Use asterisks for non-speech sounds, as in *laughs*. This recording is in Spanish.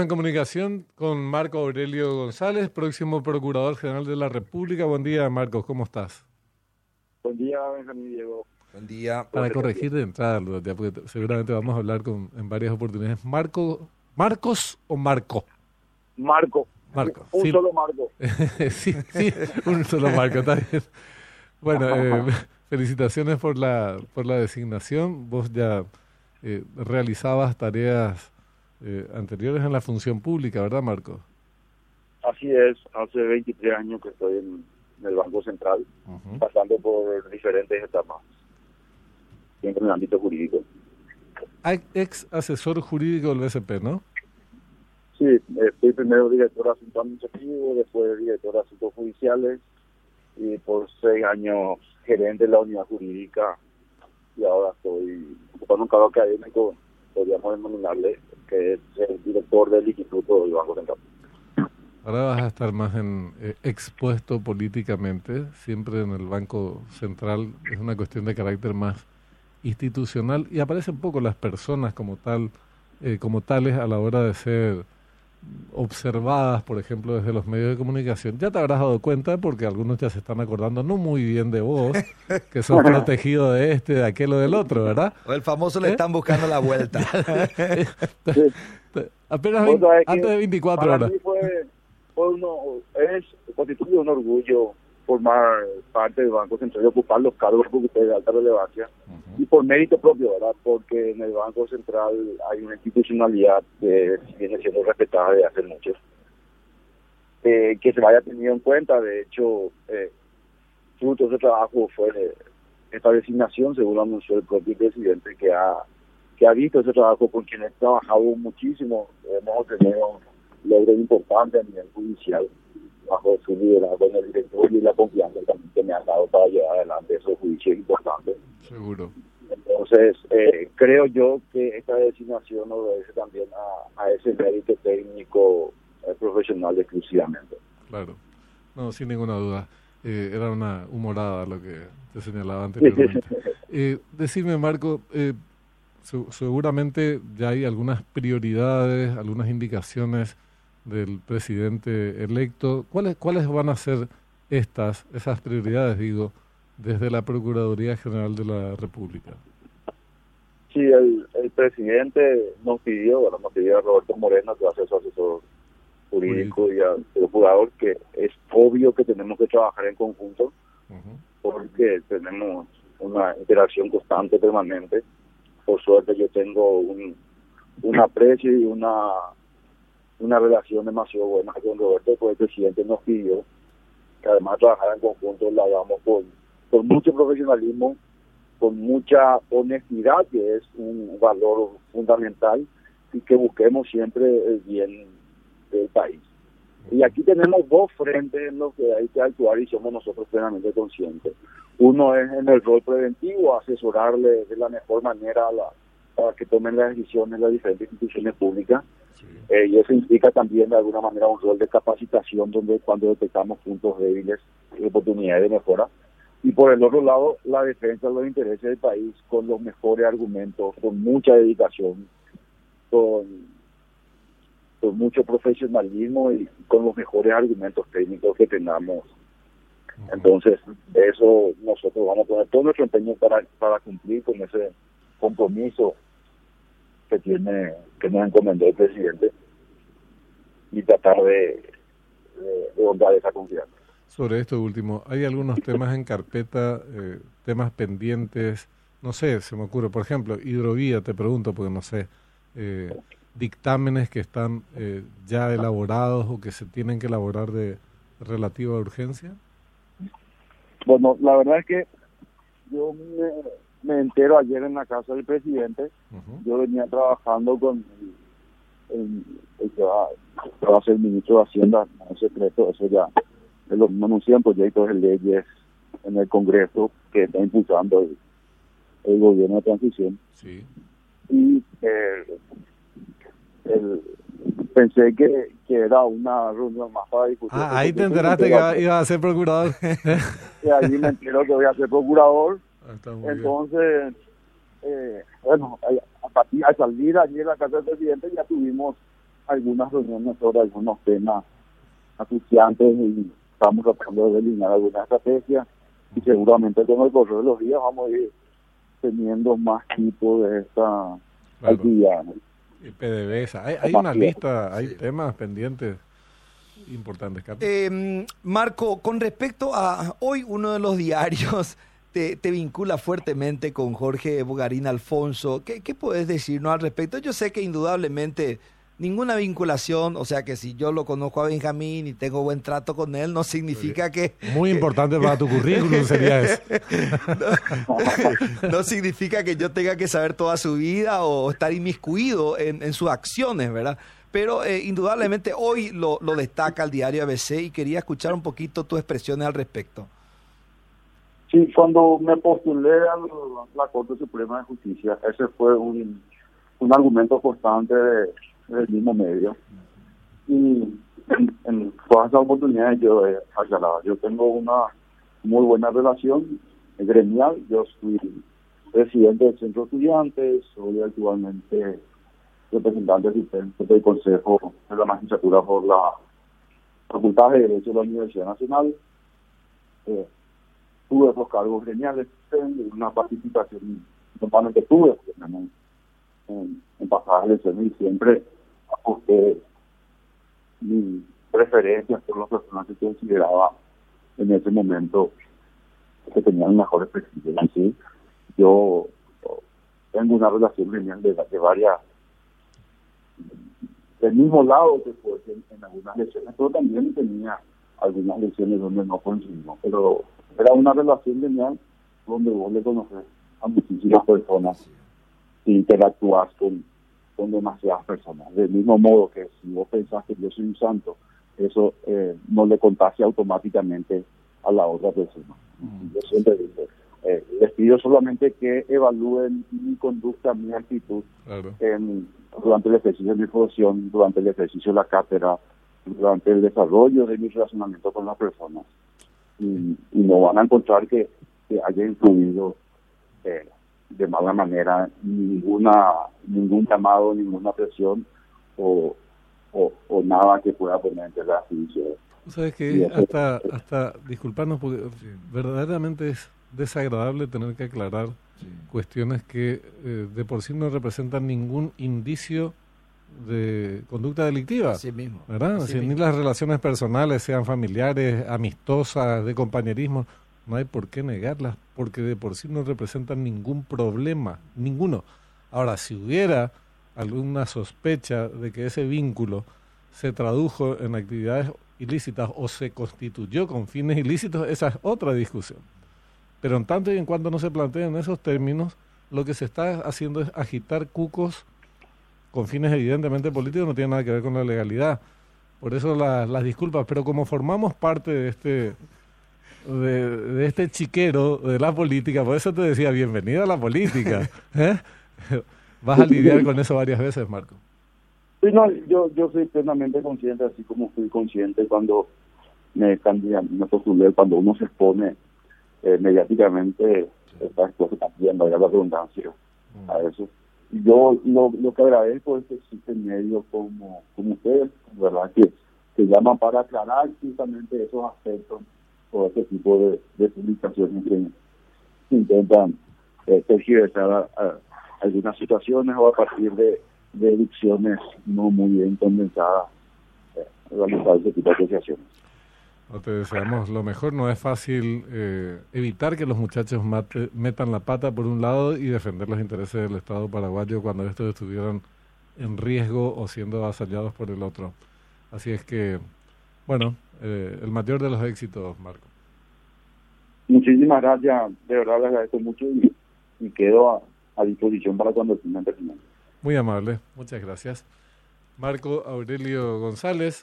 En comunicación con Marco Aurelio González, próximo Procurador General de la República. Buen día, Marcos, ¿cómo estás? Buen día, Benjamín Diego. Buen día. Para corregir de entrada, porque seguramente vamos a hablar con, en varias oportunidades. Marco, ¿Marcos o Marco? Marco. Marco. Un sí. solo Marco. *laughs* sí, sí, un solo Marco, está bien. Bueno, eh, *laughs* felicitaciones por la, por la designación. Vos ya eh, realizabas tareas eh, anteriores en la función pública, ¿verdad, Marco? Así es, hace 23 años que estoy en, en el Banco Central, pasando por diferentes etapas, siempre en el ámbito jurídico. Ex asesor jurídico del BCP, ¿no? Sí, eh, fui primero director de asuntos administrativos, después director de asuntos judiciales y por seis años gerente de la unidad jurídica y ahora estoy ocupando un cargo académico, podríamos denominarle, que es el director del Instituto del Banco Central. Ahora vas a estar más en, eh, expuesto políticamente, siempre en el Banco Central. Es una cuestión de carácter más institucional y aparecen poco las personas como tal, eh, como tales a la hora de ser observadas, por ejemplo, desde los medios de comunicación. Ya te habrás dado cuenta porque algunos ya se están acordando no muy bien de vos, *laughs* que sos protegido de este, de aquel o del otro, ¿verdad? O el famoso le ¿Eh? están buscando la vuelta. *laughs* Apenas antes de 24 para horas. mí fue, fue uno, es, constituye un orgullo formar parte del Banco Central y ocupar los cargos de alta relevancia y por mérito propio, ¿verdad? Porque en el Banco Central hay una institucionalidad que viene siendo respetada desde hace mucho. Eh, que se vaya tenido en cuenta, de hecho, eh, fruto de ese trabajo fue esta designación, según anunció el propio presidente, que ha que ha visto ese trabajo con quien he trabajado muchísimo, hemos tenido logros importantes a nivel judicial bajo su liderazgo en el director y la juicios importantes. Seguro. Entonces, eh, creo yo que esta designación obedece también a, a ese mérito técnico eh, profesional exclusivamente. Claro, no, sin ninguna duda. Eh, era una humorada lo que te señalaba anteriormente. Eh, decime, Marco, eh, se- seguramente ya hay algunas prioridades, algunas indicaciones del presidente electo. ¿Cuáles, ¿Cuáles van a ser estas, esas prioridades, digo, desde la Procuraduría General de la República? Sí, el, el presidente nos pidió, bueno, nos pidió a Roberto Moreno, que va a ser su asesor jurídico y al procurador, que es obvio que tenemos que trabajar en conjunto Ujú. porque tenemos una interacción constante, permanente. Por suerte yo tengo un, un aprecio y una una relación demasiado buena con Roberto, pues el presidente nos pidió que además de trabajar en conjunto lo hagamos con, con mucho profesionalismo, con mucha honestidad, que es un valor fundamental, y que busquemos siempre el bien del país. Y aquí tenemos dos frentes en los que hay que actuar y somos nosotros plenamente conscientes. Uno es en el rol preventivo, asesorarle de la mejor manera a la- para que tomen las decisiones las diferentes instituciones públicas. Eh, y eso implica también de alguna manera un rol de capacitación donde cuando detectamos puntos débiles y oportunidades de mejora. Y por el otro lado, la defensa de los intereses del país con los mejores argumentos, con mucha dedicación, con, con mucho profesionalismo y con los mejores argumentos técnicos que tengamos. Entonces, de eso nosotros vamos a poner todo nuestro empeño para, para cumplir con ese compromiso que tiene que nos encomendó el presidente y tratar de, de, de honrar esa confianza. Sobre esto último, ¿hay algunos temas en carpeta, eh, temas pendientes? No sé, se me ocurre, por ejemplo, hidrovía, te pregunto, porque no sé, eh, dictámenes que están eh, ya elaborados o que se tienen que elaborar de relativa urgencia. Bueno, la verdad es que yo me, me entero ayer en la casa del presidente, yo venía trabajando con el, el- el que, va, que va a ser ministro de Hacienda, no es secreto, eso ya lo anuncian proyectos de leyes en el Congreso que está impulsando el, el gobierno de transición. Sí. y eh, el- pensé que, que era una reunión más para discutir. Ah, ahí te enteraste que iba, iba a ser procurador. *laughs* Y ahí me entero que voy a ser procurador. Ah, está muy bien. algunas reuniones sobre algunos temas acuciantes y estamos tratando de delinear alguna estrategia y seguramente con el correr de los días vamos a ir teniendo más tipo de esta actividad. Y PDVSA. Hay, hay una lista, hay temas pendientes importantes, eh, Marco, con respecto a hoy uno de los *laughs* diarios te, te, vincula fuertemente con Jorge Bogarín Alfonso. ¿Qué, ¿Qué puedes decirnos al respecto? Yo sé que indudablemente ninguna vinculación, o sea que si yo lo conozco a Benjamín y tengo buen trato con él, no significa que... Muy importante para tu currículum sería eso. *laughs* no, no, significa que yo tenga que saber toda su vida o estar inmiscuido en, en sus acciones, ¿verdad? Pero eh, indudablemente hoy lo, lo destaca el diario ABC y quería escuchar un poquito tus expresiones al respecto. Sí, cuando me postulé a la Corte Suprema de Justicia, ese fue un, un argumento constante de, del mismo medio. Y en, todas esas oportunidades yo he aclarado, yo tengo una muy buena relación gremial, yo soy presidente del Centro de Estudiantes, soy actualmente representante asistente del Consejo de la Magistratura por la Facultad de Derecho de la Universidad Nacional. Eh, tuve dos cargos gremiales, una participación normalmente tuve en, en, en pasadas elecciones y siempre ajusté mis preferencias por las personas que consideraba en ese momento que tenían mejores perfiles. Así, yo tengo una relación gremial de, de varias del mismo lado que fue en, en, algunas lesiones, pero también tenía algunas lesiones donde no coincidimos. Pero era una relación genial donde vos le conoces a muchísimas personas interactúas con, con demasiadas personas. Del mismo modo que si vos pensás que yo soy un santo, eso eh, no le contagia automáticamente a la otra persona. Mm. Yo siempre digo, eh, les pido solamente que evalúen mi conducta, mi actitud claro. en, durante el ejercicio de mi profesión, durante el ejercicio de la cátedra, durante el desarrollo de mi relacionamiento con las personas. Y, y no van a encontrar que, que haya influido eh, de mala manera ninguna ningún llamado, ninguna presión o, o, o nada que pueda poner las juicio. ¿Sabes que hasta, hasta, disculparnos, porque verdaderamente es desagradable tener que aclarar sí. cuestiones que eh, de por sí no representan ningún indicio de conducta delictiva. Así mismo. ¿Verdad? Así mismo. ni las relaciones personales, sean familiares, amistosas, de compañerismo, no hay por qué negarlas, porque de por sí no representan ningún problema, ninguno. Ahora, si hubiera alguna sospecha de que ese vínculo se tradujo en actividades ilícitas o se constituyó con fines ilícitos, esa es otra discusión. Pero en tanto y en cuanto no se planteen esos términos, lo que se está haciendo es agitar cucos con fines evidentemente políticos, no tiene nada que ver con la legalidad. Por eso la, las disculpas, pero como formamos parte de este de, de, este chiquero de la política, por eso te decía, bienvenida a la política. *laughs* ¿eh? Vas a lidiar con eso varias veces, Marco. Sí, no, yo, yo soy plenamente consciente, así como fui consciente cuando me candidaté, me postulé, cuando uno se expone eh, mediáticamente, está expuesto también, vaya la redundancia, mm. a eso. Yo lo, lo que agradezco es que existen medios como, como ustedes, ¿verdad? Que, que llaman para aclarar justamente esos aspectos o este tipo de, de publicaciones que intentan eh, tergiversar algunas situaciones o a partir de deducciones no muy bien condensadas eh, realizar ese tipo de asociaciones. No te deseamos lo mejor, no es fácil eh, evitar que los muchachos mate, metan la pata por un lado y defender los intereses del Estado paraguayo cuando estos estuvieran en riesgo o siendo avasallados por el otro. Así es que, bueno, eh, el mayor de los éxitos, Marco. Muchísimas gracias, de verdad les agradezco mucho y, y quedo a, a disposición para cuando tengan terminado. Muy amable, muchas gracias. Marco Aurelio González.